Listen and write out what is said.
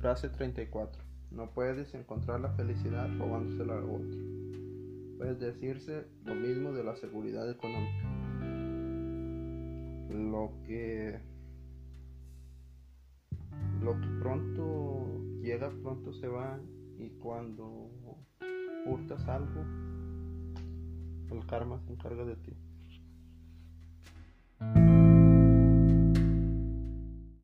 Frase 34. No puedes encontrar la felicidad robándosela a otro. puedes decirse lo mismo de la seguridad económica. Lo que lo que pronto llega pronto se va y cuando hurtas algo el karma se encarga de ti.